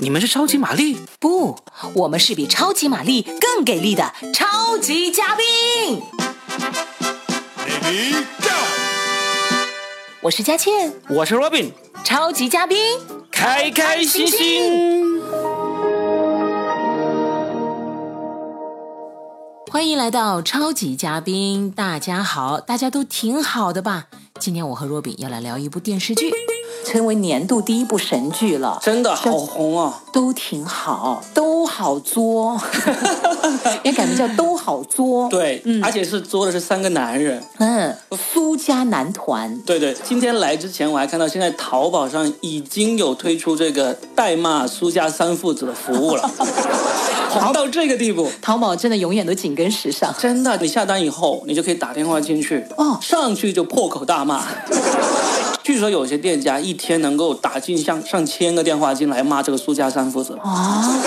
你们是超级玛丽？不，我们是比超级玛丽更给力的超级嘉宾。Ready go！我是佳倩，我是 Robin，超级嘉宾，开开心心。欢迎来到超级嘉宾，大家好，大家都挺好的吧？今天我和 Robin 要来聊一部电视剧。成为年度第一部神剧了，真的好红啊！都挺好，都好作，也改名叫都好作。对，而且是作的是三个男人，嗯，苏家男团。对对，今天来之前我还看到现在淘宝上已经有推出这个代骂苏家三父子的服务了，红到这个地步。淘宝真的永远都紧跟时尚，真的，你下单以后你就可以打电话进去，哦，上去就破口大骂。据说有些店家一天能够打进上上千个电话进来骂这个苏家三父子啊，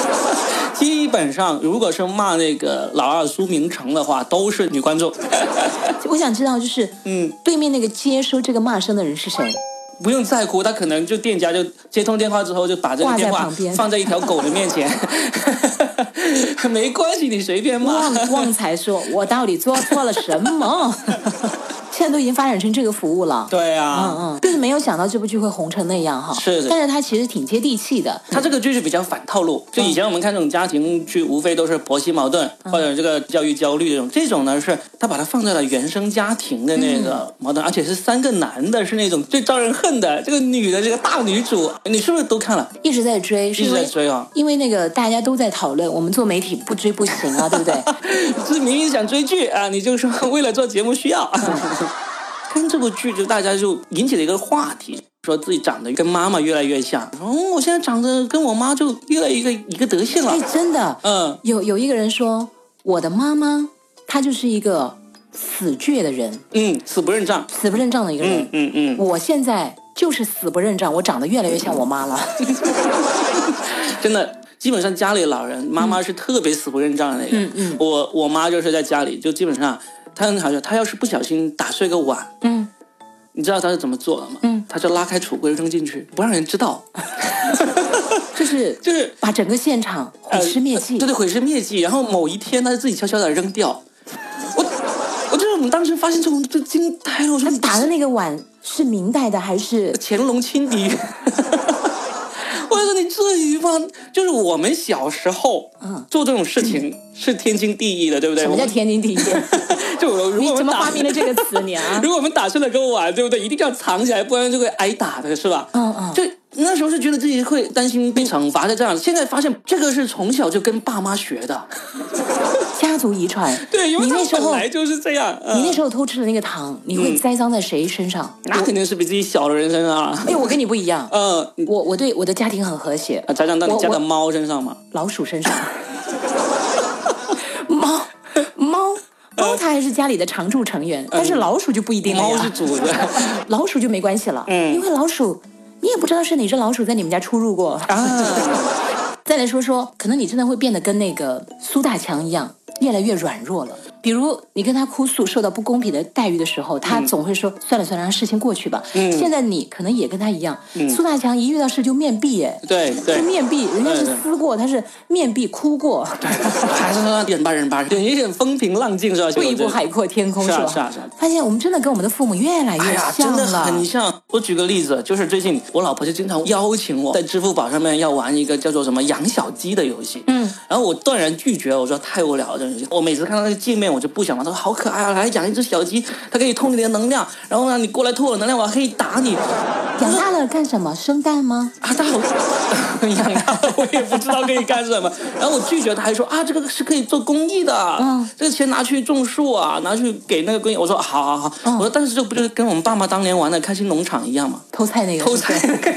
基本上如果是骂那个老二苏明成的话，都是女观众。我想知道就是，嗯，对面那个接收这个骂声的人是谁？不用在乎，他可能就店家就接通电话之后就把这个电话放在一条狗的面前，没关系，你随便骂。旺旺财说：“我到底做错了什么？” 现在都已经发展成这个服务了，对啊，嗯嗯，就是没有想到这部剧会红成那样哈，是的，但是它其实挺接地气的。它这个剧是比较反套路，就以前我们看这种家庭剧，无非都是婆媳矛盾或者这个教育焦虑这种，这种呢是它把它放在了原生家庭的那个矛盾，而且是三个男的，是那种最招人恨的，这个女的这个大女主，你是不是都看了？一直在追，一直在追啊，因为那个大家都在讨论，我们做媒体不追不行啊，对不对？是明明想追剧啊，你就说为了做节目需要。看这部剧，就大家就引起了一个话题，说自己长得跟妈妈越来越像。嗯，我现在长得跟我妈就越来一个一个德性了。哎，真的，嗯，有有一个人说，我的妈妈她就是一个死倔的人，嗯，死不认账，死不认账的一个人，嗯嗯。我现在就是死不认账，我长得越来越像我妈了。真的，基本上家里老人，妈妈是特别死不认账的那个。嗯嗯。我我妈就是在家里，就基本上。他很好笑，他要是不小心打碎个碗，嗯，你知道他是怎么做的吗？嗯，他就拉开橱柜扔进去，不让人知道，就是就是把整个现场毁尸灭迹，对对，毁尸灭迹。然后某一天，他就自己悄悄的扔掉。我我就是我们当时发现之后就惊呆了，我说他打的那个碗是明代的还是乾隆亲笔？至于吗？就是我们小时候，嗯，做这种事情是天经地义的，对不对？什么叫天经地义？就如果怎么发明了这个词你啊？如果我们打碎了个碗，对不对？一定要藏起来，不然就会挨打的，是吧？嗯嗯。就那时候是觉得自己会担心被惩罚的这样，现在发现这个是从小就跟爸妈学的。家族遗传，对，因为他本来就是这样。你那时候偷吃的那个糖，你会栽赃在谁身上？那肯定是比自己小的人身上。因为我跟你不一样。嗯，我我对我的家庭很和谐。栽赃到你家的猫身上吗？老鼠身上。猫 猫猫，它还是家里的常住成员，但是老鼠就不一定了猫是主的，老鼠就没关系了。嗯，因为老鼠，你也不知道是哪只老鼠在你们家出入过。啊。再来说说，可能你真的会变得跟那个苏大强一样。越来越软弱了。比如你跟他哭诉受到不公平的待遇的时候，他总会说：“算了算了，让事情过去吧。”嗯。现在你可能也跟他一样。嗯。苏大强一遇到事就面壁，哎。对对。面壁，人家是撕过，他是面壁哭过。还是说忍吧忍吧，忍一忍风平浪静是吧？退一步海阔天空是吧？是啊是啊。发现我们真的跟我们的父母越来越像了。真的很像。我举个例子，就是最近我老婆就经常邀请我在支付宝上面要玩一个叫做什么养小鸡的游戏。嗯。然后我断然拒绝，我说太无聊了这个游戏。我每次看到那个界面，我就不想玩。他说好。可爱啊！来养一只小鸡，它可以偷你的能量，然后呢，你过来偷我能量，我还可以打你。养大了干什么？生蛋吗？啊，大好 养大了，我也不知道可以干什么。然后我拒绝他，还说啊，这个是可以做公益的，嗯，这个钱拿去种树啊，拿去给那个公益。我说好好好，我说但是这不就是跟我们爸妈当年玩的开心农场一样吗？偷菜那个，偷菜那个。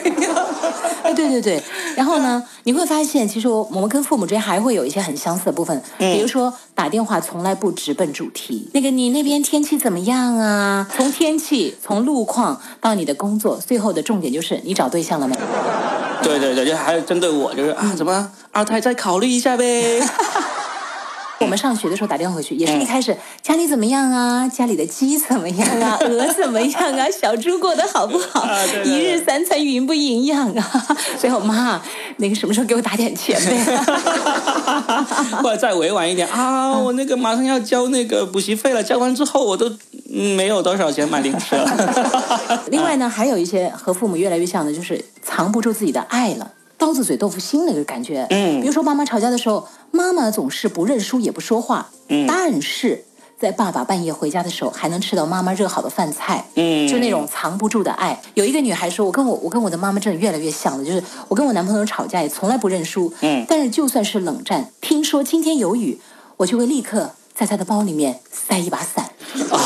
哎，对对对。然后呢，你会发现，其实我我们跟父母之间还会有一些很相似的部分，比如说打电话从来不直奔主题。那个你那边天气怎么样啊？从天气，从路况到你的工作，最后的重点就是你找对象了没？对对对，就还是针对我，就是啊，怎么二胎再考虑一下呗。我们上学的时候打电话回去，也是一开始家里怎么样啊？家里的鸡怎么样啊？鹅怎么样啊？小猪过得好不好？一日三餐营不营养啊？最后妈，那个什么时候给我打点钱呗？或者再委婉一点啊，我那个马上要交那个补习费了，交完之后我都没有多少钱买零食了。另外呢，还有一些和父母越来越像的，就是藏不住自己的爱了。刀子嘴豆腐心那个感觉，嗯，比如说妈妈吵架的时候，妈妈总是不认输也不说话，嗯，但是在爸爸半夜回家的时候，还能吃到妈妈热好的饭菜，嗯，就那种藏不住的爱。有一个女孩说，我跟我我跟我的妈妈真的越来越像了，就是我跟我男朋友吵架也从来不认输，嗯，但是就算是冷战，听说今天有雨，我就会立刻在他的包里面塞一把伞。哦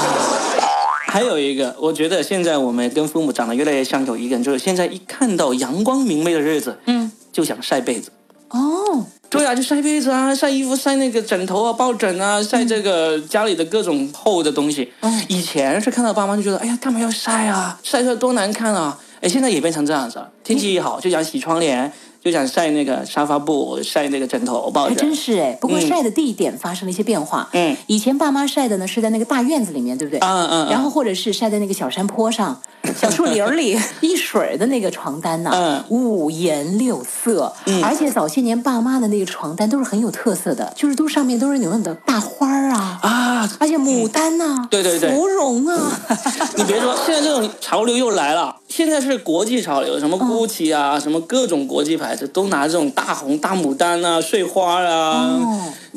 还有一个，我觉得现在我们跟父母长得越来越像，有一个人就是现在一看到阳光明媚的日子，嗯，就想晒被子。哦，对啊，就晒被子啊，晒衣服，晒那个枕头啊，抱枕啊，晒这个家里的各种厚的东西。嗯，以前是看到爸妈就觉得，哎呀，干嘛要晒啊？晒出来多难看啊！哎，现在也变成这样子了，天气一好就想洗窗帘。就想晒那个沙发布，晒那个枕头抱着。还真是哎，不过晒的地点发生了一些变化。嗯，以前爸妈晒的呢是在那个大院子里面，对不对？嗯嗯。然后或者是晒在那个小山坡上、小树林里 一水的那个床单呢，五颜六色。嗯。而且早些年爸妈的那个床单都是很有特色的，就是都上面都是那种的大花啊啊，而且牡丹呐，对对对，芙蓉啊。你别说，现在这种潮流又来了。现在是国际潮流，什么 GUCCI 啊，什么各种国际牌子都拿这种大红大牡丹啊、碎花啊。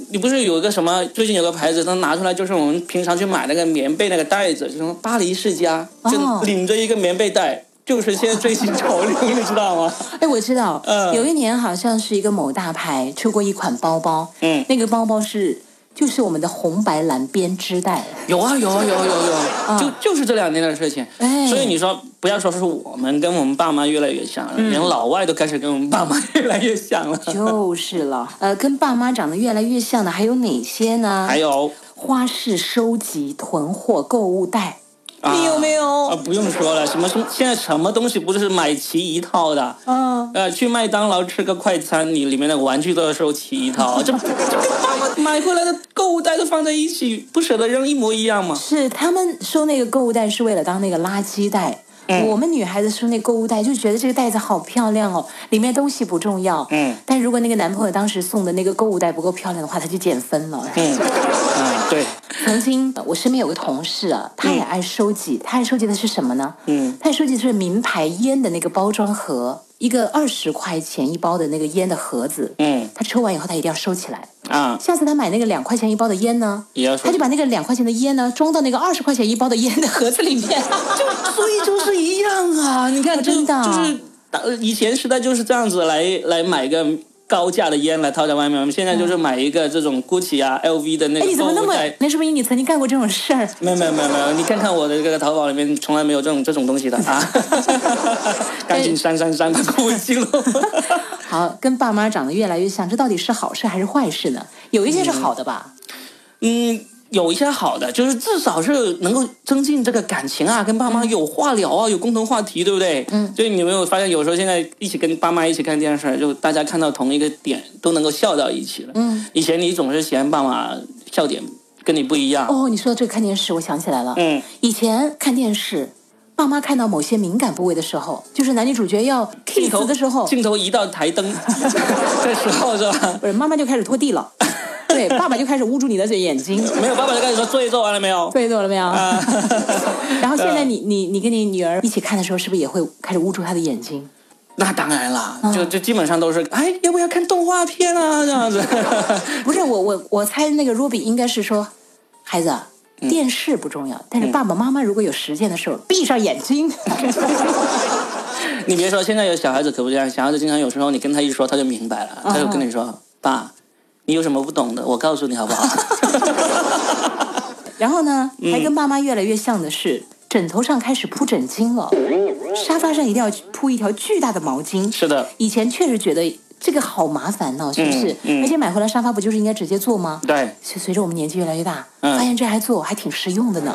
你不是有一个什么？最近有个牌子，它拿出来就是我们平常去买那个棉被那个袋子，就什么巴黎世家，就领着一个棉被袋，就是现在最新潮流，你知道吗？哎，我知道，嗯，有一年好像是一个某大牌出过一款包包，嗯，那个包包是。就是我们的红白蓝编织袋，有啊有啊有有有，就就是这两年的事情。哎所以你说不要说是我们跟我们爸妈越来越像了，连老外都开始跟我们爸妈越来越像了。就是了，呃，跟爸妈长得越来越像的还有哪些呢？还有花式收集囤货购物袋。你有没有啊？不用说了，什么什现在什么东西不是买齐一套的？嗯，呃，去麦当劳吃个快餐，你里面的玩具都要收齐一套，这买回来的购物袋都放在一起，不舍得扔，一模一样吗？是他们收那个购物袋是为了当那个垃圾袋。我们女孩子收那购物袋就觉得这个袋子好漂亮哦，里面东西不重要。嗯，但如果那个男朋友当时送的那个购物袋不够漂亮的话，他就减分了。嗯，对。曾经我身边有个同事啊，他也爱收集，他爱收集的是什么呢？嗯，他收集的是名牌烟的那个包装盒。一个二十块钱一包的那个烟的盒子，嗯，他抽完以后他一定要收起来啊。下次他买那个两块钱一包的烟呢，也要，他就把那个两块钱的烟呢装到那个二十块钱一包的烟的盒子里面，就所以就是一样啊。你看，真的就是以前时代就是这样子来来买个。高价的烟来套在外面，我们现在就是买一个这种 GUCCI 啊、LV 的那个。哎，你怎么那么？那说明你曾经干过这种事儿。没有没有没有没有，你看看我的这个淘宝里面，从来没有这种这种东西的啊。赶紧删删删，把购物记录。好，跟爸妈长得越来越像，这到底是好事还是坏事呢？有一些是好的吧？嗯。有一些好的，就是至少是能够增进这个感情啊，跟爸妈有话聊啊，有共同话题，对不对？嗯。所以你没有发现，有时候现在一起跟爸妈一起看电视，就大家看到同一个点都能够笑到一起了。嗯。以前你总是嫌爸妈笑点跟你不一样。哦，你说到这个看电视，我想起来了。嗯。以前看电视，爸妈看到某些敏感部位的时候，就是男女主角要 kiss 的时候，镜头移到台灯 的时候，是吧？不是，妈妈就开始拖地了。对，爸爸就开始捂住你的嘴眼睛。没有，爸爸就开始说作业做完了没有？作业做了没有？然后现在你你你跟你女儿一起看的时候，是不是也会开始捂住她的眼睛？那当然了，就就基本上都是，哎，要不要看动画片啊？这样子。不是我我我猜那个 Ruby 应该是说，孩子，电视不重要，但是爸爸妈妈如果有时间的时候，闭上眼睛。你别说，现在有小孩子可不这样，小孩子经常有时候你跟他一说，他就明白了，他就跟你说，爸。你有什么不懂的？我告诉你好不好？然后呢，还跟爸妈越来越像的是，枕头上开始铺枕巾了，沙发上一定要铺一条巨大的毛巾。是的，以前确实觉得这个好麻烦呢，是不是？而且买回来沙发不就是应该直接坐吗？对。随随着我们年纪越来越大，发现这还做还挺实用的呢。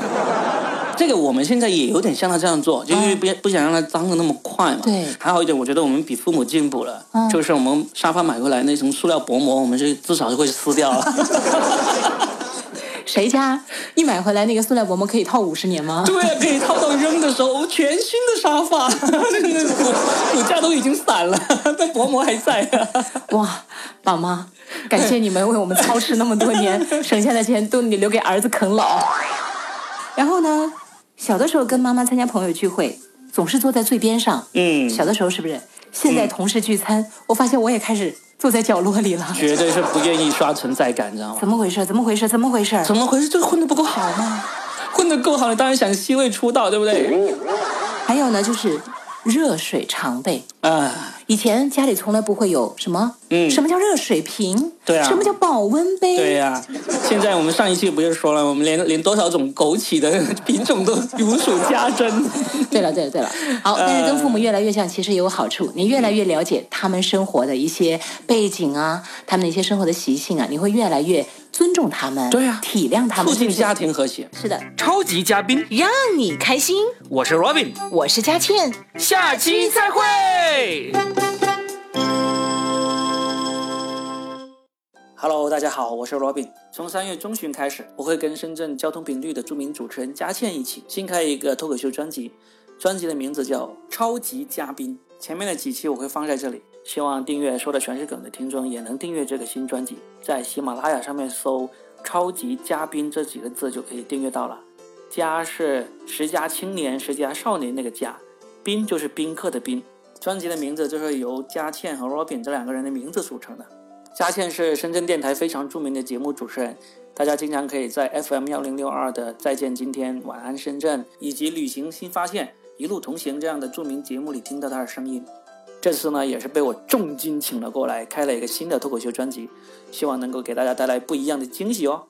这个我们现在也有点像他这样做，就是不不想让它脏的那么快嘛。对。还好一点，我觉得我们比父母进步了，就是我们沙发买回来那层塑料薄膜，我们是至少是会撕掉了。谁家一买回来那个塑料薄膜可以套五十年吗？对，可以套到扔的时候，全新的沙发，那个骨骨架都已经散了，但薄膜还在。哇，爸妈，感谢你们为我们操持那么多年，省下的钱都你留给儿子啃老。然后呢，小的时候跟妈妈参加朋友聚会，总是坐在最边上。嗯，小的时候是不是？现在同事聚餐，我发现我也开始。坐在角落里了，绝对是不愿意刷存在感，你知道吗？怎么回事？怎么回事？怎么回事？怎么回事？这个混的不够好吗？混的够好，你当然想 C 位出道，对不对？还有呢，就是热水常备啊。以前家里从来不会有什么，嗯，什么叫热水瓶？对啊，什么叫保温杯？对呀，现在我们上一期不就说了，我们连连多少种枸杞的品种都如数家珍。对了，对了，对了，好，但是跟父母越来越像，其实也有好处，你越来越了解他们生活的一些背景啊，他们的一些生活的习性啊，你会越来越尊重他们，对呀，体谅他们，促进家庭和谐。是的，超级嘉宾让你开心。我是 Robin，我是佳倩，下期再会。Hello，大家好，我是 Robin。从三月中旬开始，我会跟深圳交通频率的著名主持人佳倩一起新开一个脱口秀专辑，专辑的名字叫《超级嘉宾》。前面的几期我会放在这里，希望订阅说的全是梗的听众也能订阅这个新专辑，在喜马拉雅上面搜“超级嘉宾”这几个字就可以订阅到了。嘉是十佳青年、十佳少年那个嘉，宾就是宾客的宾。专辑的名字就是由佳倩和 Robin 这两个人的名字组成的。佳倩是深圳电台非常著名的节目主持人，大家经常可以在 FM 幺零六二的《再见今天》《晚安深圳》以及《旅行新发现》《一路同行》这样的著名节目里听到她的声音。这次呢，也是被我重金请了过来，开了一个新的脱口秀专辑，希望能够给大家带来不一样的惊喜哦。